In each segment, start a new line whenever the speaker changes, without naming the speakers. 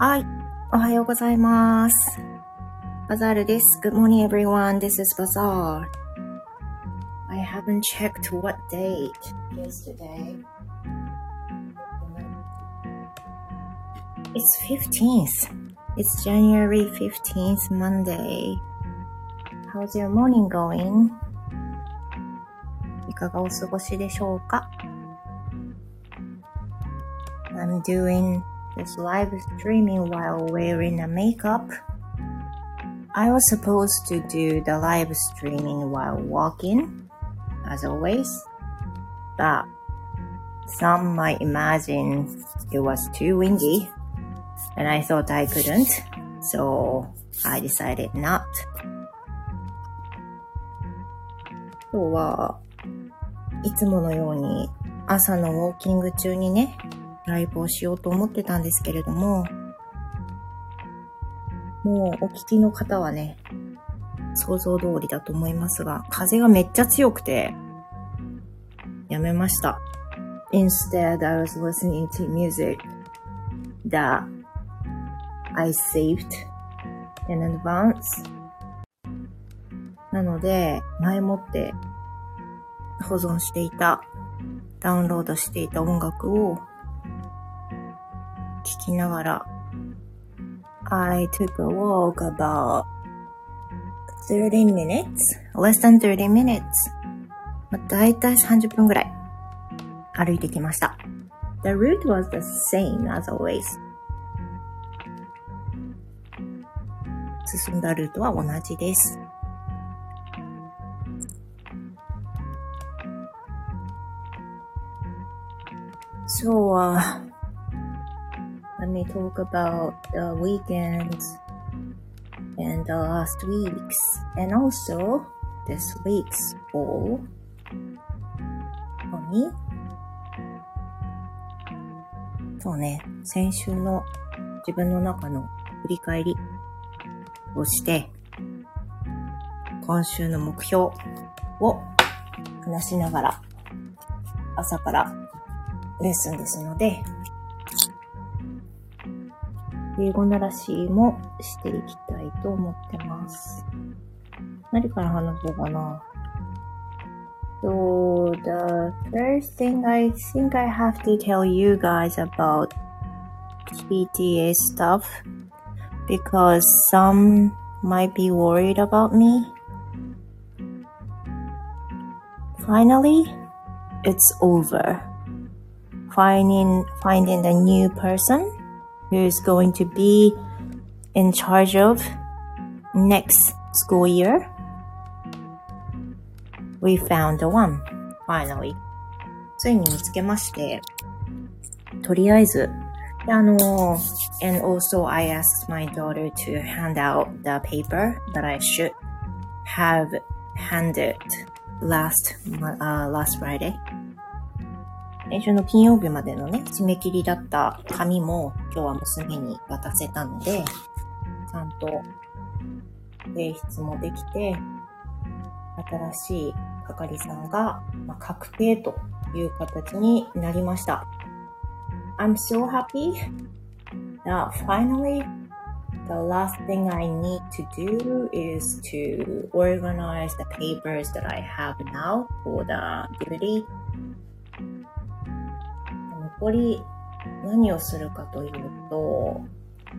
はい。おはようございます。バザールです。Good morning everyone. This is Bazaar. I haven't checked what date is today. It's 15th. It's January 15th, Monday. How's your morning going? いかがお過ごしでしょうか I'm doing this live streaming while wearing a makeup. I was supposed to do the live streaming while walking, as always, but some might imagine it was too windy, and I thought I couldn't, so I decided not. 今日はいつものように朝のウォーキング中にね、 ライブをしようと思ってたんですけれども、もうお聞きの方はね、想像通りだと思いますが、風がめっちゃ強くて、やめました。Instead, I was listening to music that I saved in advance. なので、前もって保存していた、ダウンロードしていた音楽を聞きながら、I took a walk about 30 minutes, less than 30 minutes. まあ、だいたい30分ぐらい歩いてきました。The route was the same as always. 進んだルートは同じです。So, uh, let me talk about the weekends and the last weeks and also this week's goal for me. そうね、先週の自分の中の振り返りをして、今週の目標を話しながら朝からレッスンですので、英語ならしもしていきたいと思ってます。何から話そうかな So, the first thing I think I have to tell you guys about PTA stuff because some might be worried about me. Finally, it's over. Finding, finding a new person who is going to be in charge of next school year. We found the one, finally. ついに見つけまして、とりあえず、あの、and also I asked my daughter to hand out the paper that I should have handed last, uh, last Friday. 先週の金曜日までのね、締め切りだった紙も今日は娘に渡せたので、ちゃんと提出もできて、新しい係さんが、ま、確定という形になりました。I'm so happy that finally the last thing I need to do is to organize the papers that I have now for the duty 残り何をするかというと、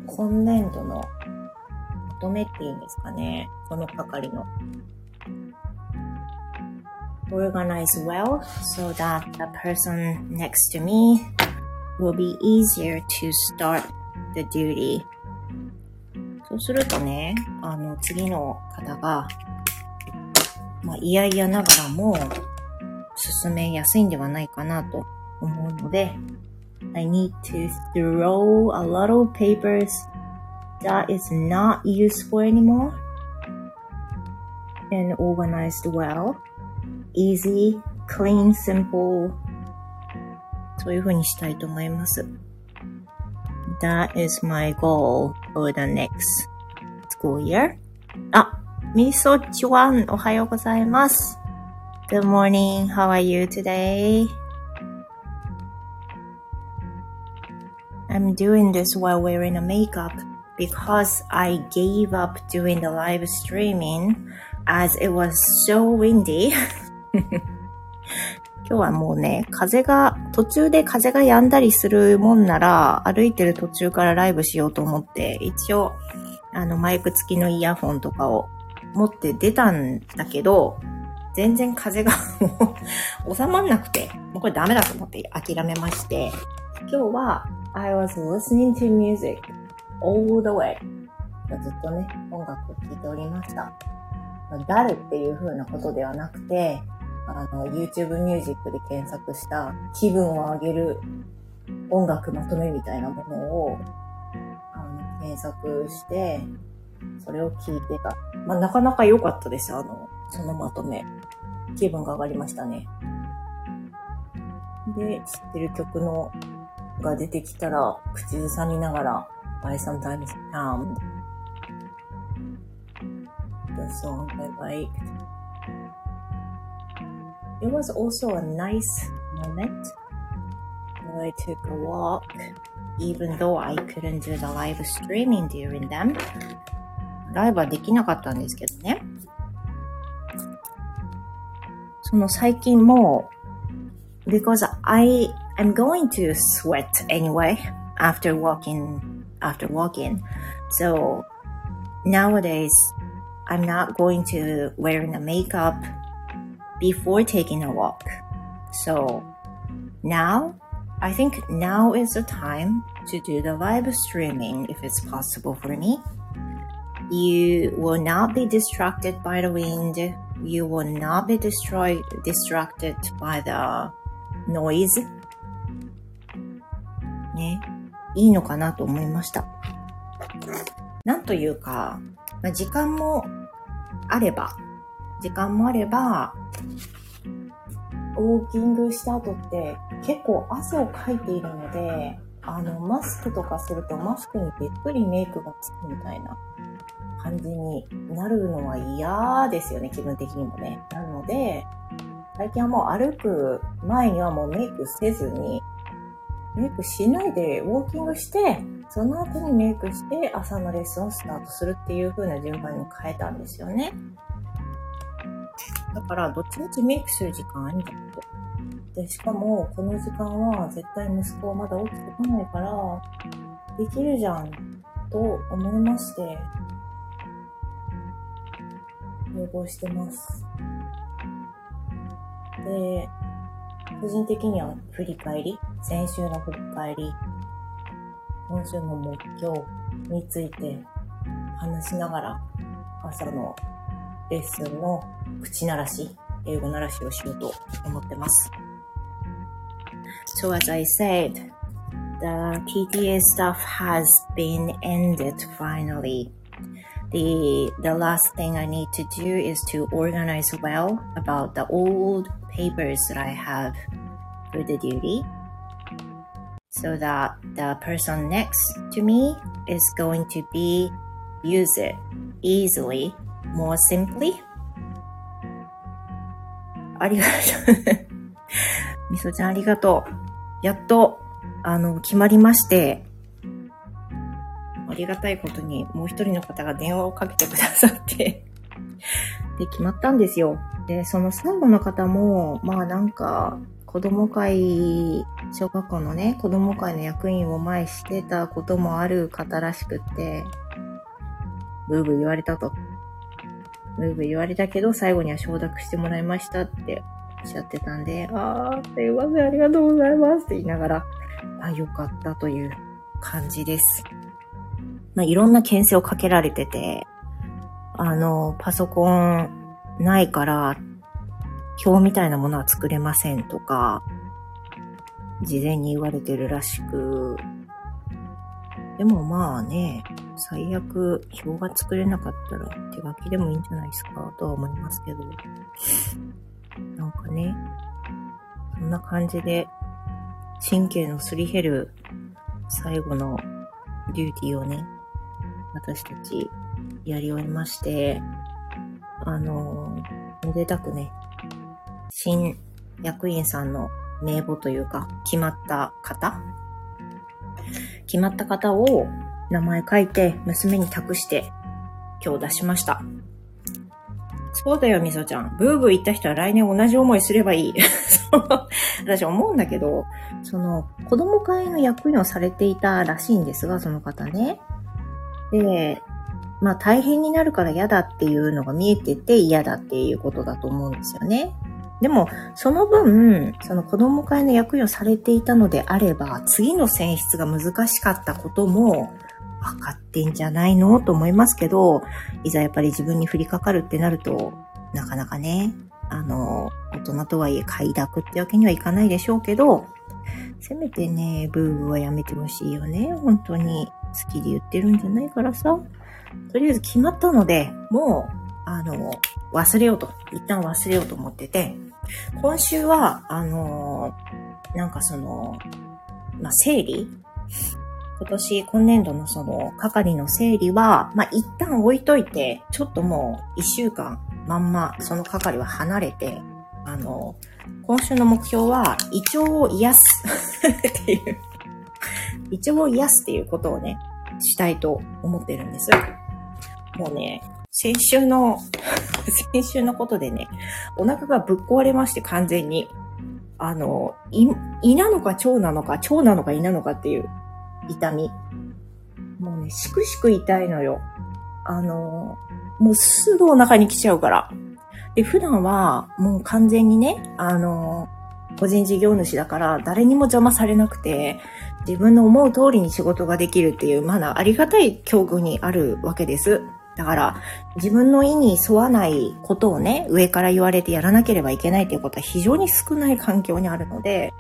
今年度のまとめっていうんですかね。この係の。organize well so that the person next to me will be easier to start the duty. そうするとね、あの、次の方が、まあ、いやいやながらも進めやすいんではないかなと思うので、I need to throw a lot of papers that is not useful anymore and organized well, easy, clean, simple そういう風にしたいと思います。That is my goal for the next school year. あ、みそちわん、おはようございます。Good morning, how are you today? I'm doing this while wearing a makeup because I gave up doing the live streaming as it was so windy. 今日はもうね、風が、途中で風が止んだりするもんなら、歩いてる途中からライブしようと思って、一応、あの、マイク付きのイヤホンとかを持って出たんだけど、全然風が 収まんなくて、もうこれダメだと思って諦めまして、今日は I was listening to music all the way ずっとね、音楽を聴いておりました。誰っていう風なことではなくて、あの、YouTube ミュージックで検索した気分を上げる音楽まとめみたいなものを、あの、検索して、それを聞いてた。まあ、なかなか良かったです、あの、そのまとめ。気分が上がりましたね。で、知ってる曲のが出てきたら、口ずさみながら、I sometimes found the song I liked. It was also a nice moment that I took a walk, even though I couldn't do the live streaming during them. ライブはできなかったんですけどね。その最近も、because I am going to sweat anyway after walking, after walking. So nowadays, I'm not going to wearing a makeup before taking a walk. So now, I think now is the time to do the live streaming if it's possible for me. You will not be distracted by the wind you will not be destroyed, distracted by the noise. ね。いいのかなと思いました。なんというか、まあ、時間もあれば、時間もあれば、ウォーキングした後って結構汗をかいているので、あの、マスクとかするとマスクにべっとりメイクがつくみたいな感じになるのは嫌ですよね、気分的にもね。なので、最近はもう歩く前にはもうメイクせずに、メイクしないでウォーキングして、その後にメイクして朝のレッスンをスタートするっていう風な順番に変えたんですよね。だから、どっちみちメイクする時間あるんだと。で、しかも、この時間は絶対息子はまだ起きてこないから、できるじゃん、と思いまして、要望してます。で、個人的には振り返り、先週の振り返り、今週の目標について話しながら朝のレッスンの口ならし、英語ならしをしようと思ってます。So as I said, the PTA stuff has been ended finally. the the last thing I need to do is to organize well about the old papers that I have for the duty so that the person next to me is going to be use it easily more simply ありがとう。みそちゃんありがとう。やっと、あの、決まりまして、ありがたいことにもう一人の方が電話をかけてくださってで、決まったんですよ。で、その最後の方も、まあなんか、子供会、小学校のね、子供会の役員を前してたこともある方らしくって、ブーブー言われたと。ブーブー言われたけど、最後には承諾してもらいましたっておっしゃってたんで、あー、すいません、ありがとうございますって言いながら、あ、よかったという感じです。まあ、いろんな牽制をかけられてて、あの、パソコンないから、表みたいなものは作れませんとか、事前に言われてるらしく、でもまあね、最悪表が作れなかったら手書きでもいいんじゃないですかとは思いますけど、なんかね、そんな感じで神経のすり減る最後のデューティーをね、私たちやり終えまして、あの、めでたくね、新役員さんの名簿というか、決まった方？決まった方を名前書いて娘に託して今日出しました。そうだよ、みそちゃん。ブーブー言った人は来年同じ思いすればいい。私思うんだけど、その、子供会の役員をされていたらしいんですが、その方ね。で、まあ大変になるから嫌だっていうのが見えてて嫌だっていうことだと思うんですよね。でも、その分、その子供会の役員をされていたのであれば、次の選出が難しかったことも分かってんじゃないのと思いますけど、いざやっぱり自分に降りかかるってなると、なかなかね、あの、大人とはいえ快諾ってわけにはいかないでしょうけど、せめてね、ブーブーはやめてほしいよね。本当に。好きで言ってるんじゃないからさ。とりあえず決まったので、もう、あの、忘れようと。一旦忘れようと思ってて、今週は、あの、なんかその、まあ、整理？今年、今年度のその、係の整理は、まあ、一旦置いといて、ちょっともう、一週間、まんま、その係は離れて、あの、今週の目標は、胃腸を癒す。っていう、胃腸を癒すっていうことをね、したいと思ってるんです。もうね、先週の先週のことでね、お腹がぶっ壊れまして完全に。あの、胃、胃なのか腸なのか、腸なのか胃なのかっていう痛み。もうね、しくしく痛いのよ。あの、もうすぐお腹に来ちゃうから。で、普段はもう完全にね、あの、個人事業主だから誰にも邪魔されなくて、自分の思う通りに仕事ができるっていう、まだありがたい境遇にあるわけです。だから、自分の意に沿わないことをね、上から言われてやらなければいけないということは非常に少ない環境にあるので、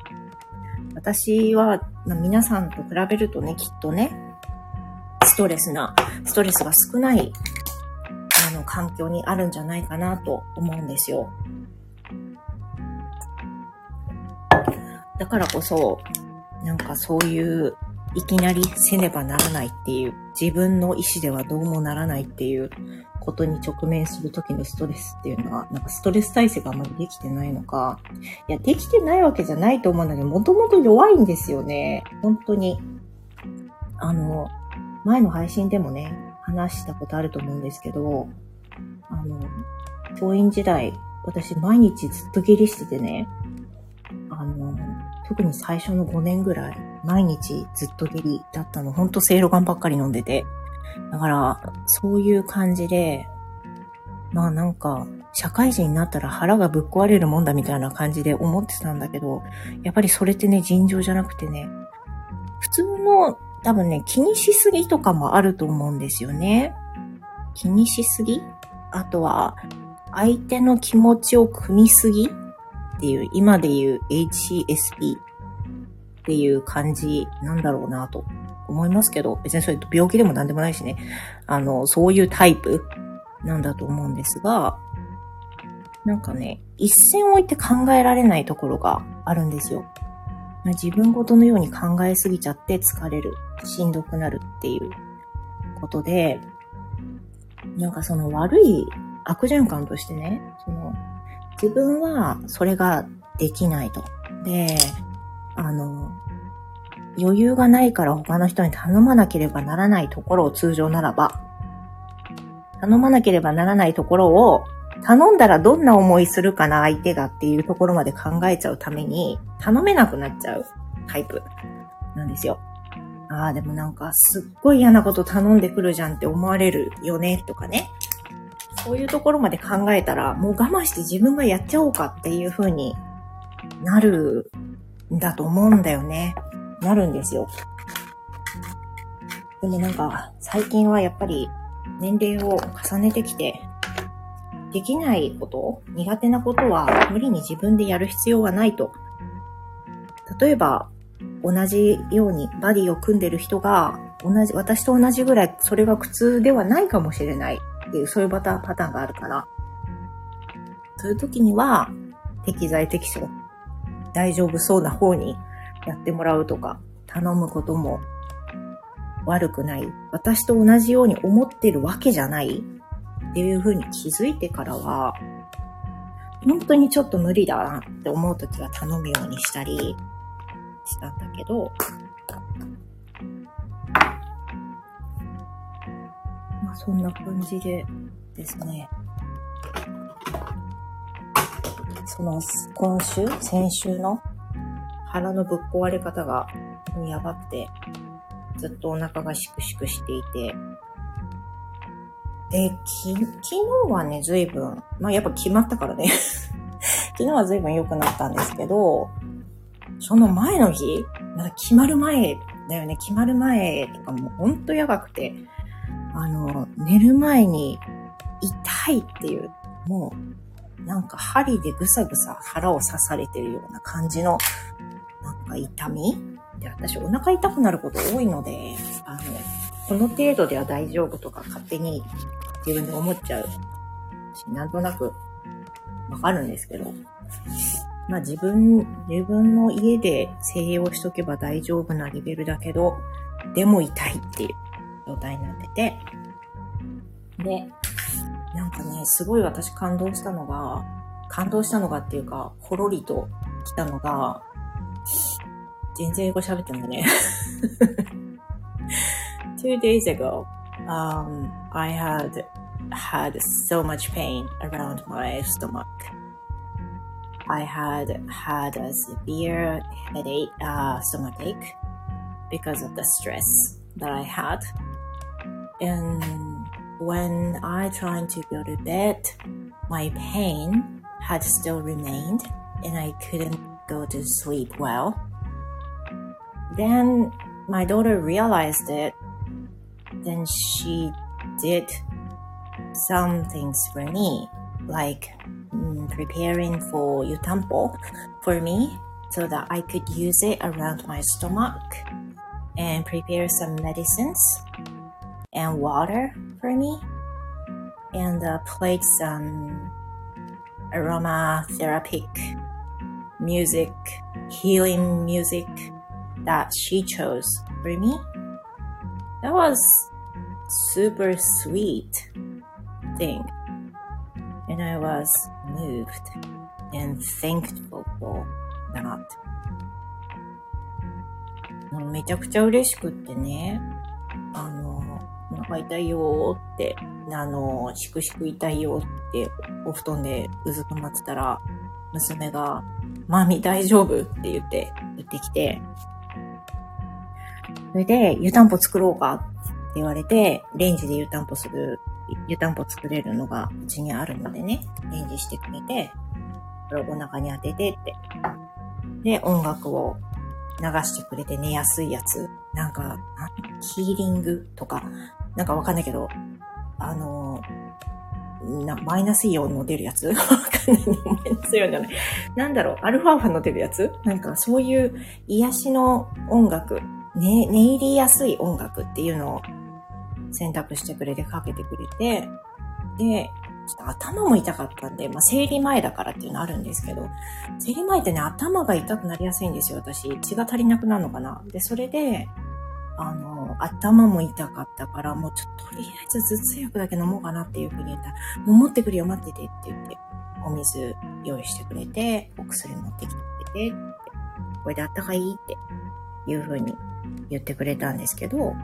私は、まあ、皆さんと比べるとね、きっとね、ストレスな、ストレスが少ない、あの、環境にあるんじゃないかなと思うんですよ。だからこそ、なんかそういういきなりせねばならないっていう、自分の意思ではどうもならないっていうことに直面するときのストレスっていうのは、なんかストレス耐性があまりできてないのか、いや、できてないわけじゃないと思うんだけど、もともと弱いんですよね。本当に。あの、前の配信でもね、話したことあると思うんですけど、あの、教員時代、私毎日ずっと下痢しててね、あの、特に最初の5年ぐらい、毎日ずっと下痢だったの。ほんとセイロガンばっかり飲んでて。だから、そういう感じで、まあなんか、社会人になったら腹がぶっ壊れるもんだみたいな感じで思ってたんだけど、やっぱりそれってね、尋常じゃなくてね、普通の多分ね、気にしすぎとかもあると思うんですよね。気にしすぎ？あとは、相手の気持ちを組みすぎ？っていう、今で言う HCSP っていう感じなんだろうなと思いますけど、別にそれ病気でも何でもないしね、あの、そういうタイプなんだと思うんですが、なんかね、一線を置いて考えられないところがあるんですよ。自分ごとのように考えすぎちゃって疲れる、しんどくなるっていうことで、なんかその悪い悪循環としてね、その自分はそれができないと。で、あの、余裕がないから他の人に頼まなければならないところを通常ならば、頼まなければならないところを頼んだらどんな思いするかな相手がっていうところまで考えちゃうために頼めなくなっちゃうタイプなんですよ。ああ、でもなんかすっごい嫌なこと頼んでくるじゃんって思われるよねとかね。そういうところまで考えたらもう我慢して自分がやっちゃおうかっていう風になるんだと思うんだよね。なるんですよ。でもなんか、最近はやっぱり年齢を重ねてきて、できないこと、苦手なことは無理に自分でやる必要はないと。例えば、同じようにバディを組んでる人が、同じ、私と同じぐらいそれが苦痛ではないかもしれないっていう、そういうパターンがあるから。そういう時には、適材適所、大丈夫そうな方にやってもらうとか、頼むことも悪くない。私と同じように思ってるわけじゃないっていうふうに気づいてからは、本当にちょっと無理だなって思うときは頼むようにしたりしたんだけど、あそんな感じでですね。その、今週、先週の腹のぶっ壊れ方がやばくて、ずっとお腹がシクシクしていて、で、き、昨日はね、随分、まあやっぱ決まったからね。昨日は随分良くなったんですけど、その前の日、まだ決まる前だよね、決まる前とかもほんとやばくて、あの、寝る前に痛いっていう、もう、なんか針でぐさぐさ腹を刺されてるような感じの、なんか痛み？で、私お腹痛くなること多いので、あの、この程度では大丈夫とか勝手に自分で思っちゃうし、なんとなくわかるんですけど、まあ自分、自分の家で静養しとけば大丈夫なレベルだけど、でも痛いっていう。状態になってて、で、なんかね、すごい私感動したのが、感動したのがっていうか、ほろりと来たのが、全然英語喋ってんだね。Two days ago, um, I had had so much pain around my stomach. I had had a severe headache, uh, stomach ache because of the stress that I had. And when I tried to go to bed, my pain had still remained and I couldn't go to sleep well. Then my daughter realized it. Then she did some things for me, like mm, preparing for yutampo for me so that I could use it around my stomach and prepare some medicines and water for me and uh, played some aromatherapeutic music, healing music that she chose for me. That was super sweet thing. And I was moved and thankful for that. めちゃくちゃ嬉しくってね、あの、 お腹痛いよーって、あの、しくしく痛いよってお布団でうずくまってたら、娘が、マミ大丈夫？って言って、言ってきて、それで、湯たんぽ作ろうか？って言われて、レンジで湯たんぽする、湯たんぽ作れるのがうちにあるのでね、レンジしてくれて、これをお腹に当ててって。で、音楽を流してくれて寝やすいやつ。なんか、ヒーリングとか、なんかわかんないけど、あのな、マイナスイオンの出るやつ？わかんない。マイナスイオンじゃない。なんだろう、アルファーファの出るやつ？なんかそういう癒しの音楽、ね、寝入りやすい音楽っていうのを選択してくれてかけてくれて、で、ちょっと頭も痛かったんで、まあ、生理前だからっていうのあるんですけど、生理前ってね、頭が痛くなりやすいんですよ、私。血が足りなくなるのかな。で、それで、あの、頭も痛かったから、もうちょっととりあえず頭痛薬だけ飲もうかなっていうふうに言ったら、もう持ってくるよ、待っててって言って、お水用意してくれて、お薬持ってきてくれて、これであったかいっていうふうに言ってくれたんですけど、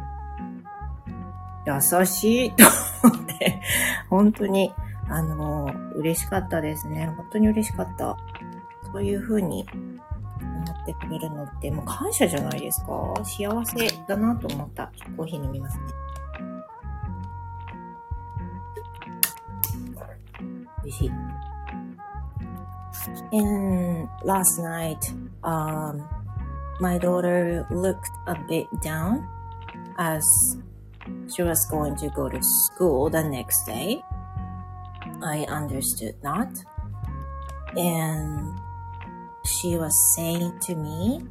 優しいと思って、本当に、あの、嬉しかったですね。本当に嬉しかった。そういう風にってくれるのって、もう感謝じゃないですか幸せだなと思った。コーヒー飲みますね。美味しい。And last night, um, my daughter looked a bit down as she was going to go to school the next day. I understood that. And she was saying to me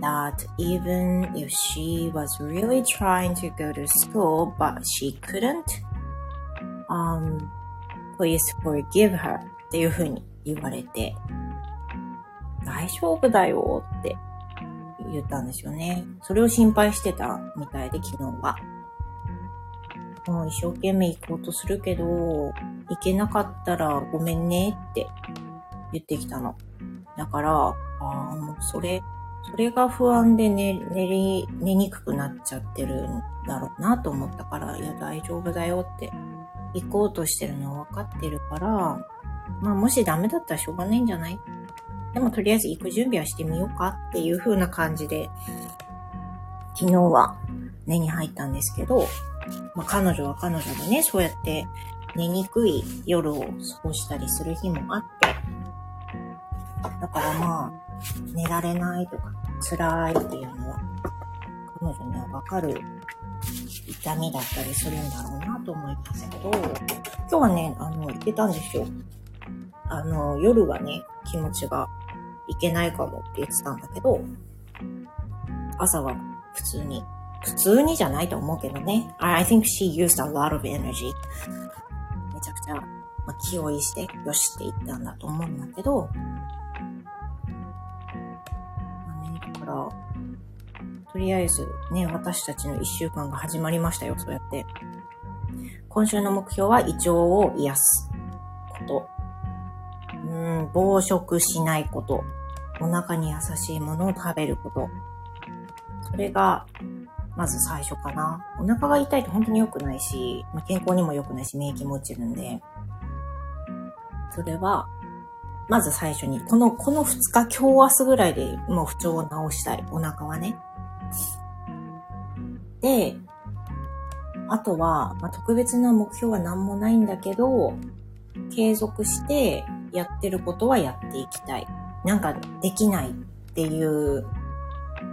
that even if she was really trying to go to school but she couldn't, um, please forgive her っていうふうに言われて、大丈夫だよって言ったんですよね。それを心配してたみたいで昨日は。もう一生懸命行こうとするけど、行けなかったらごめんねって言ってきたの。だから、ああ、もうそれ、それが不安で寝、寝り、寝にくくなっちゃってるんだろうなと思ったから、いや、大丈夫だよって、行こうとしてるのは分かってるから、まあ、もしダメだったらしょうがないんじゃない？でも、とりあえず行く準備はしてみようかっていう風な感じで、昨日は寝に入ったんですけど、まあ、彼女は彼女でね、そうやって寝にくい夜を過ごしたりする日もあって、だからまあ、寝られないとか、辛いっていうのは、彼女にはわかる痛みだったりするんだろうなと思いますけど、今日はね、あの、言ってたんですよ。あの、夜はね、気持ちがいけないかもって言ってたんだけど、朝は普通に、普通にじゃないと思うけどね。I think she used a lot of energy. めちゃくちゃ、ま、気負いして、よしって言ったんだと思うんだけど、とりあえずね、私たちの一週間が始まりましたよ、そうやって。今週の目標は胃腸を癒すこと。うん、暴食しないこと。お腹に優しいものを食べること。それが、まず最初かな。お腹が痛いと本当に良くないし、ま、健康にも良くないし、免疫も落ちるんで、それは、まず最初に、この、この2日、今日明日ぐらいでもう不調を治したい。お腹はね。で、あとは、まあ、特別な目標は何もないんだけど、継続してやってることはやっていきたい。なんかできないっていう、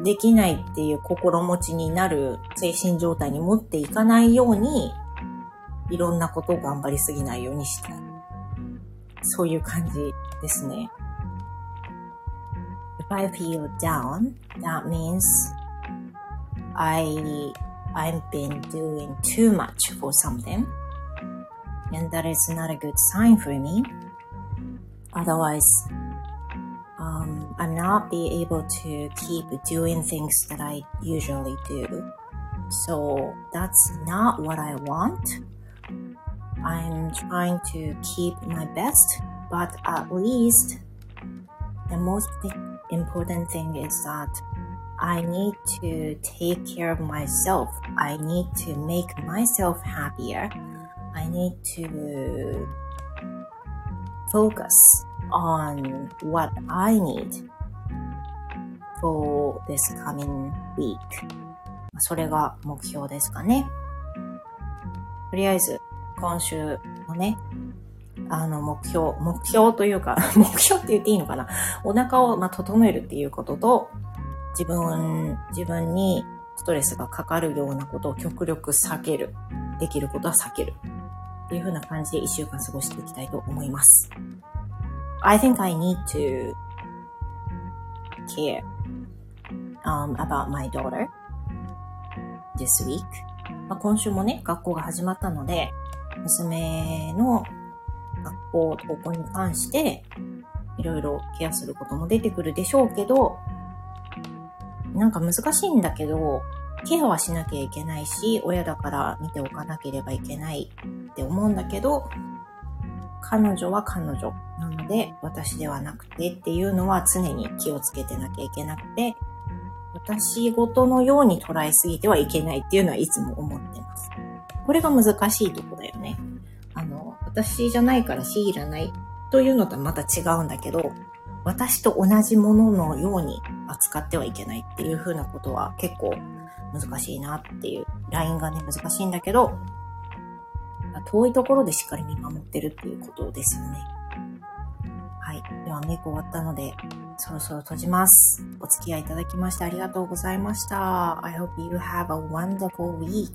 できないっていう心持ちになる精神状態に持っていかないように、いろんなことを頑張りすぎないようにしたい。そういう感じですね。If I feel down, that means I, I've been doing too much for something. And that is not a good sign for me. Otherwise, um, I'm not be able to keep doing things that I usually do. So that's not what I want. I'm trying to keep my best, but at least the most important thing is that I need to take care of myself. I need to make myself happier. I need to focus on what I need for this coming week. それが目標ですかね。とりあえず 今週のね、あの、目標、目標というか、目標って言っていいのかな？お腹を、ま、整えるっていうことと、自分、自分にストレスがかかるようなことを極力避ける。できることは避ける。っていう風な感じで一週間過ごしていきたいと思います。I think I need to care um, about my daughter this week. ま、今週もね、学校が始まったので、娘の学校、高校に関して、いろいろケアすることも出てくるでしょうけど、なんか難しいんだけど、ケアはしなきゃいけないし、親だから見ておかなければいけないって思うんだけど、彼女は彼女なので、私ではなくてっていうのは常に気をつけてなきゃいけなくて、私事のように捉えすぎてはいけないっていうのはいつも思ってます。これが難しいとこ。私じゃないから強いらないというのとはまた違うんだけど、私と同じもののように扱ってはいけないっていう風なことは結構難しいなっていう、ラインがね、難しいんだけど、遠いところでしっかり見守ってるっていうことですよね。はい。では、メイク終わったので、そろそろ閉じます。お付き合いいただきましてありがとうございました。I hope you have a wonderful week.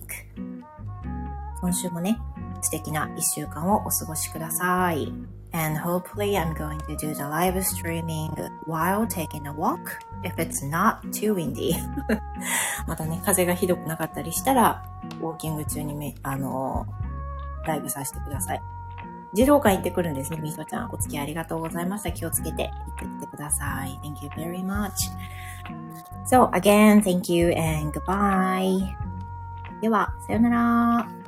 今週もね、素敵な一週間をお過ごしください。And hopefully I'm going to do the live streaming while taking a walk if it's not too windy. またね、風がひどくなかったりしたら、ウォーキング中にめ、あのライブさせてください。児童館行ってくるんですね、みそちゃん。お付き合いありがとうございました。気をつけて行ってきてください。Thank you very much. So again, thank you and goodbye. では、さよなら。